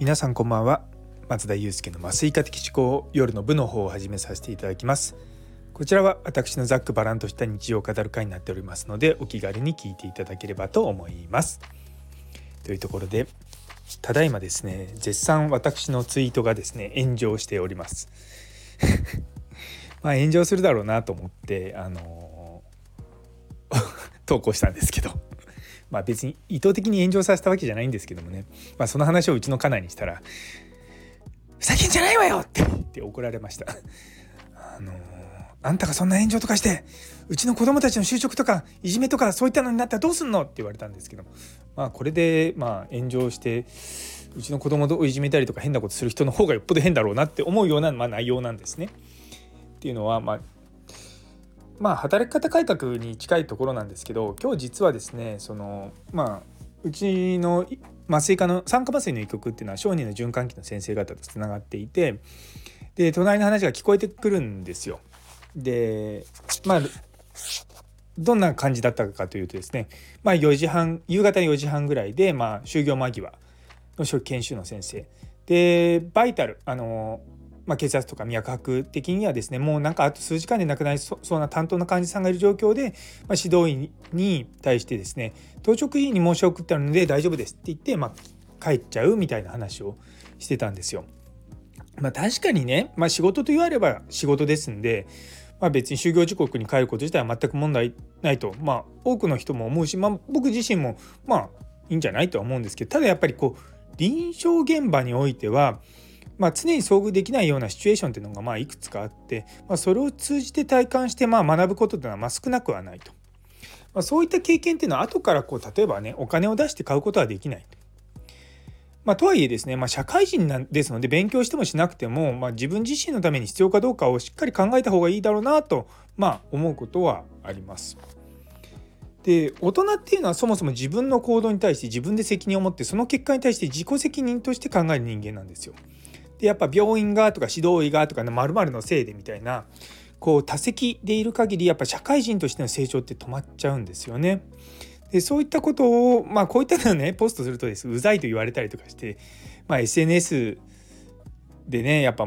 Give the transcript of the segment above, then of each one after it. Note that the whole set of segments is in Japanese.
皆さんこんばんは。松田祐介の麻酔科的思考夜の部の方を始めさせていただきます。こちらは私のざっくばらんとした日常を語る会になっておりますのでお気軽に聞いていただければと思います。というところでただいまですね絶賛私のツイートがですね炎上しております。まあ炎上するだろうなと思ってあの 投稿したんですけど。まあ別に意図的に炎上させたわけじゃないんですけどもね、まあ、その話をうちの家内にしたら「ふざけんじゃないわよ! 」って怒られました。あのあんたがそんな炎上とかしてうちの子供たちの就職とかいじめとかそういったのになったらどうすんの？って言われたんですけどもまあこれでまあ炎上してうちの子供をいじめたりとか変なことする人の方がよっぽど変だろうなって思うような、ま、内容なんですね。っていうのはまあまあ働き方改革に近いところなんですけど今日実はですねそのまあうちの麻酔科の酸化麻酔の医局っていうのは小児の循環器の先生方とつながっていてで隣の話が聞こえてくるんですよ。でまあどんな感じだったかというとですね、まあ、4時半夕方4時半ぐらいで、まあ、就業間際の研修の先生でバイタルあのまあ、血圧とか脈拍的にはですねもうなんかあと数時間で亡くなりそうな担当の患者さんがいる状況で、まあ、指導医に対してですね当直医に申し送ったので大丈夫ですって言って、まあ、帰っちゃうみたいな話をしてたんですよ。まあ、確かにね、まあ、仕事と言われば仕事ですんで、まあ、別に就業時刻に帰ること自体は全く問題ないと、まあ、多くの人も思うし、まあ、僕自身もまあいいんじゃないとは思うんですけどただやっぱりこう臨床現場においてはまあ、常に遭遇できないようなシチュエーションっていうのがまあいくつかあって、まあ、それを通じて体感してまあ学ぶことっていうのはまあ少なくはないと。まあ、そういった経験っていうのは後からこう例えばねお金を出して買うことはできないと。まあ、とはいえですね、まあ、社会人なんですので勉強してもしなくても、まあ、自分自身のために必要かどうかをしっかり考えた方がいいだろうなと、まあ、思うことはあります。で大人っていうのはそもそも自分の行動に対して自分で責任を持ってその結果に対して自己責任として考える人間なんですよ。でやっぱ病院がとか指導医がとかのまるのせいでみたいなこう多責でいる限りやっぱ社会人としての成長って止まっちゃうんですよね。でそういったことをまあこういったのをねポストするとですうざいと言われたりとかして、まあ、SNS でねやっぱ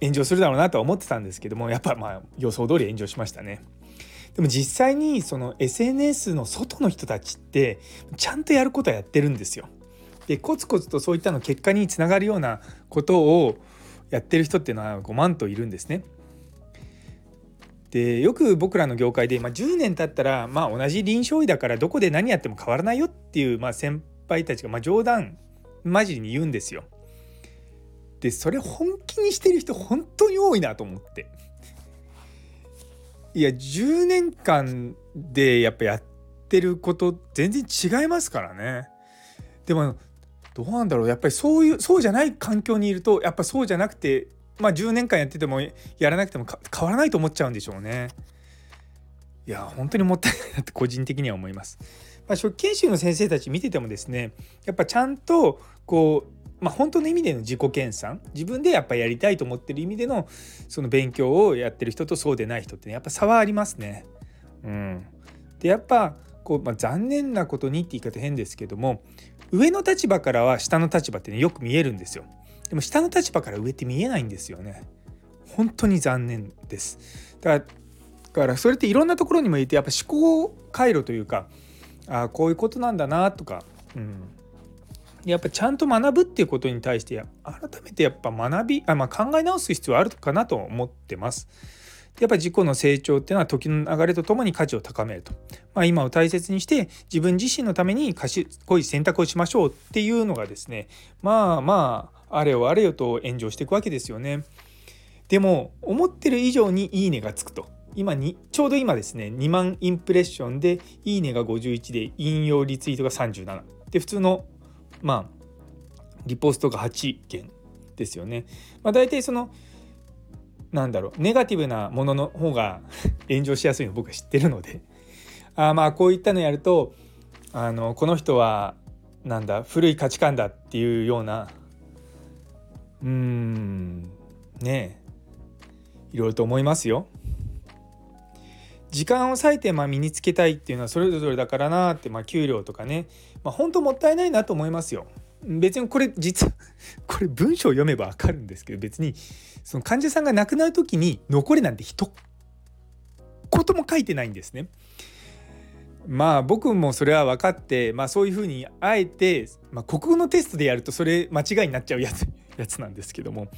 炎上するだろうなとは思ってたんですけどもやっぱまあ予想通り炎上しましたね。でも実際にその SNS の外の人たちってちゃんとやることはやってるんですよ。でコツコツとそういったの結果につながるようなことをやってる人っていうのは5万といるんですね。でよく僕らの業界で、まあ、10年経ったら、まあ、同じ臨床医だからどこで何やっても変わらないよっていう、まあ、先輩たちが、まあ、冗談マジに言うんですよ。でそれ本気にしてる人本当に多いなと思って。いや10年間でやっぱやってること全然違いますからね。でもどうなんだろうやっぱりそういうそうじゃない環境にいるとやっぱそうじゃなくてまあ10年間やっててもやらなくても変わらないと思っちゃうんでしょうね。いや本当にもったいないなって個人的には思います。まあ、初期研修の先生たち見ててもですねやっぱちゃんとこう、まあ、本当の意味での自己研鑽自分でやっぱやりたいと思ってる意味でのその勉強をやってる人とそうでない人って、ね、やっぱ差はありますね。うん、でやっぱこう、まあ、残念なことにって言い方変ですけども上の立場からは下の立場ってねよく見えるんですよ。でも下の立場から上って見えないんですよね。本当に残念です。だからそれっていろんなところにも言えてやっぱ思考回路というかあこういうことなんだなとか、うん、やっぱちゃんと学ぶっていうことに対して改めてやっぱ学びあ、まあ、考え直す必要あるかなと思ってます。やっぱり自己の成長っていうのは時の流れとともに価値を高めると、まあ、今を大切にして自分自身のために賢い選択をしましょうっていうのがですねまあまああれよあれよと炎上していくわけですよね。でも思ってる以上にいいねがつくと。今にちょうど今ですね2万インプレッションでいいねが51で引用リツイートが37で普通のまあリポストが8件ですよね。まあ、大体そのなんだろうネガティブなものの方が 炎上しやすいの僕は知ってるのであまあこういったのやるとあのこの人はなんだ古い価値観だっていうようなうーんねえいろいろと思いますよ。時間を割いてまあ身につけたいっていうのはそれぞれだからなって、まあ、給料とかね、まあ、本当もったいないなと思いますよ。別にこれ実は これ文章を読めばわかるんですけど別にその患者さんが亡くなる時に残れなんて一言も書いてないんですね。まあ僕もそれは分かって、まあ、そういうふうにあえて、まあ、国語のテストでやるとそれ間違いになっちゃうやつ やつなんですけども。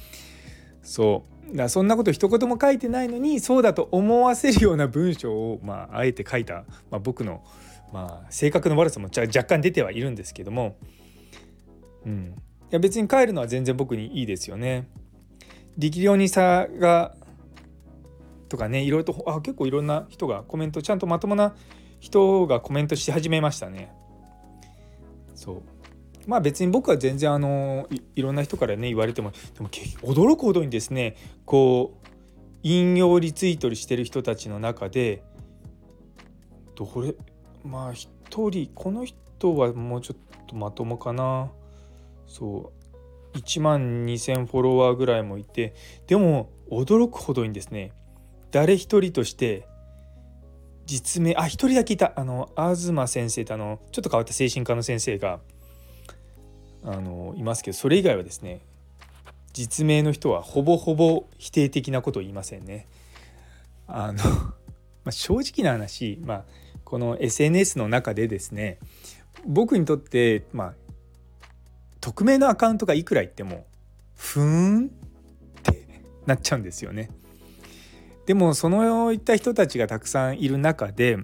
そう。だそんなこと一言も書いてないのにそうだと思わせるような文章を、まあ、あえて書いた、まあ、僕の、まあ、性格の悪さも若干出てはいるんですけども、うん、いや別に帰るのは全然僕にいいですよね。力量に差がとかねいろいろとあ結構いろんな人がコメントちゃんとまともな人がコメントし始めましたね。そうまあ別に僕は全然あのいろんな人からね言われてもでも驚くほどにですねこう引用リツイートしてる人たちの中でどれまあ一人この人はもうちょっとまともかなそう。1万2,000フォロワーぐらいもいてでも驚くほどにですね。誰一人として実名あ一人だけいた。あの東先生ってあのちょっと変わった精神科の先生があのいますけどそれ以外はですね実名の人はほぼほぼ否定的なことを言いませんね。あの まあ、正直な話、まあ、この SNS の中でですね僕にとって、まあ、匿名のアカウントがいくら言ってもふーんってなっちゃうんですよね。でもそのいった人たちがたくさんいる中で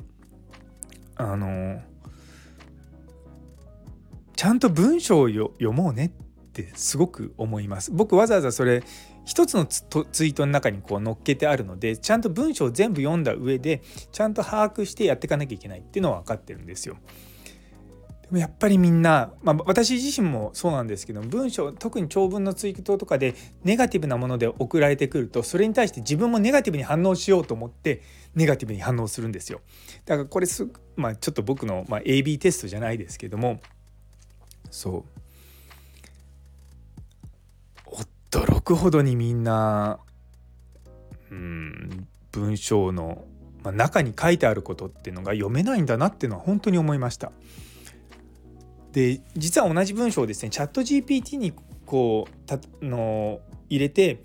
あのちゃんと文章を読もうねってすごく思います。僕わざわざそれ一つのツイートの中にこう載っけてあるのでちゃんと文章を全部読んだ上でちゃんと把握してやっていかなきゃいけないっていうのは分かってるんですよ。でもやっぱりみんな、まあ、私自身もそうなんですけど文章特に長文のツイートとかでネガティブなもので送られてくるとそれに対して自分もネガティブに反応しようと思ってネガティブに反応するんですよ。だからこれす、まあ、ちょっと僕の、まあ、AB テストじゃないですけどもそう驚くほどにみんなうん文章の、まあ、中に書いてあることっていうのが読めないんだなっていうのは本当に思いました。で実は同じ文章をですねチャット GPT にこうたの入れて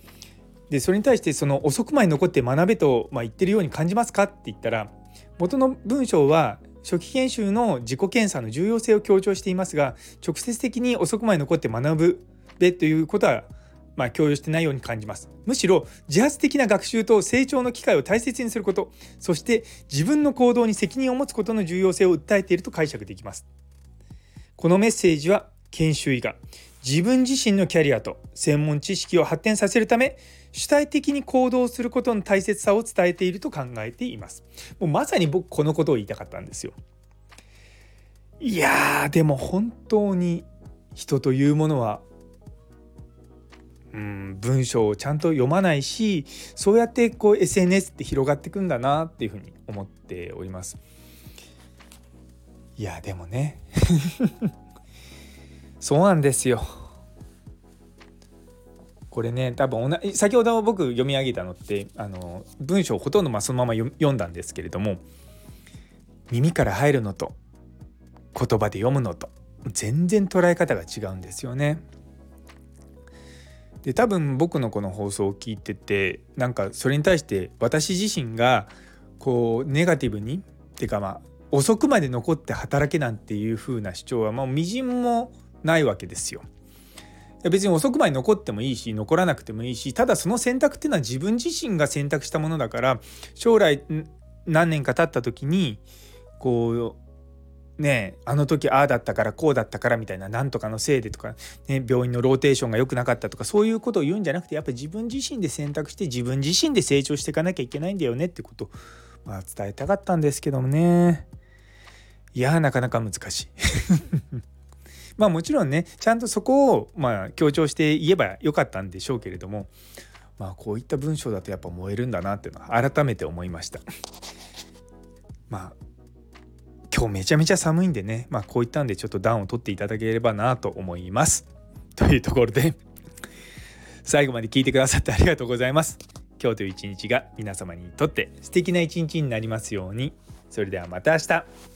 でそれに対してその遅くまで残って学べと、まあ、言ってるように感じますかって言ったら元の文章は初期研修の自己検査の重要性を強調していますが直接的に遅くまで残って学ぶべということはまあ、共有してないように感じます。むしろ自発的な学習と成長の機会を大切にすることそして自分の行動に責任を持つことの重要性を訴えていると解釈できます。このメッセージは研修医が自分自身のキャリアと専門知識を発展させるため主体的に行動することの大切さを伝えていると考えていますもうまさに僕このことを言いたかったんですよいやーでも本当に人というものはうん文章をちゃんと読まないしそうやってこう SNS って広がっていくんだなっていうふうに思っております。いやでもね そうなんですよこれね多分同じ先ほど僕読み上げたのってあの文章ほとんどまそのまま読んだんですけれども耳から入るのと言葉で読むのと全然捉え方が違うんですよね。で多分僕のこの放送を聞いててなんかそれに対して私自身がこうネガティブにっていうかまあ遅くまで残って働けなんていう風な主張はもうみじんもないわけですよ。別に遅くまで残ってもいいし残らなくてもいいしただその選択っていうのは自分自身が選択したものだから将来何年か経った時にこうねあの時ああだったからこうだったからみたいな何とかのせいでとか、ね、病院のローテーションが良くなかったとかそういうことを言うんじゃなくてやっぱり自分自身で選択して自分自身で成長していかなきゃいけないんだよねってことを、まあ、伝えたかったんですけどもね。いやなかなか難しい。まあもちろんねちゃんとそこをまあ強調して言えばよかったんでしょうけれどもまあこういった文章だとやっぱ燃えるんだなっていうのは改めて思いました。まあ今日めちゃめちゃ寒いんでねまあこういったんでちょっと暖を取っていただければなと思います。というところで最後まで聞いてくださってありがとうございます。今日という一日が皆様にとって素敵な一日になりますように。それではまた明日。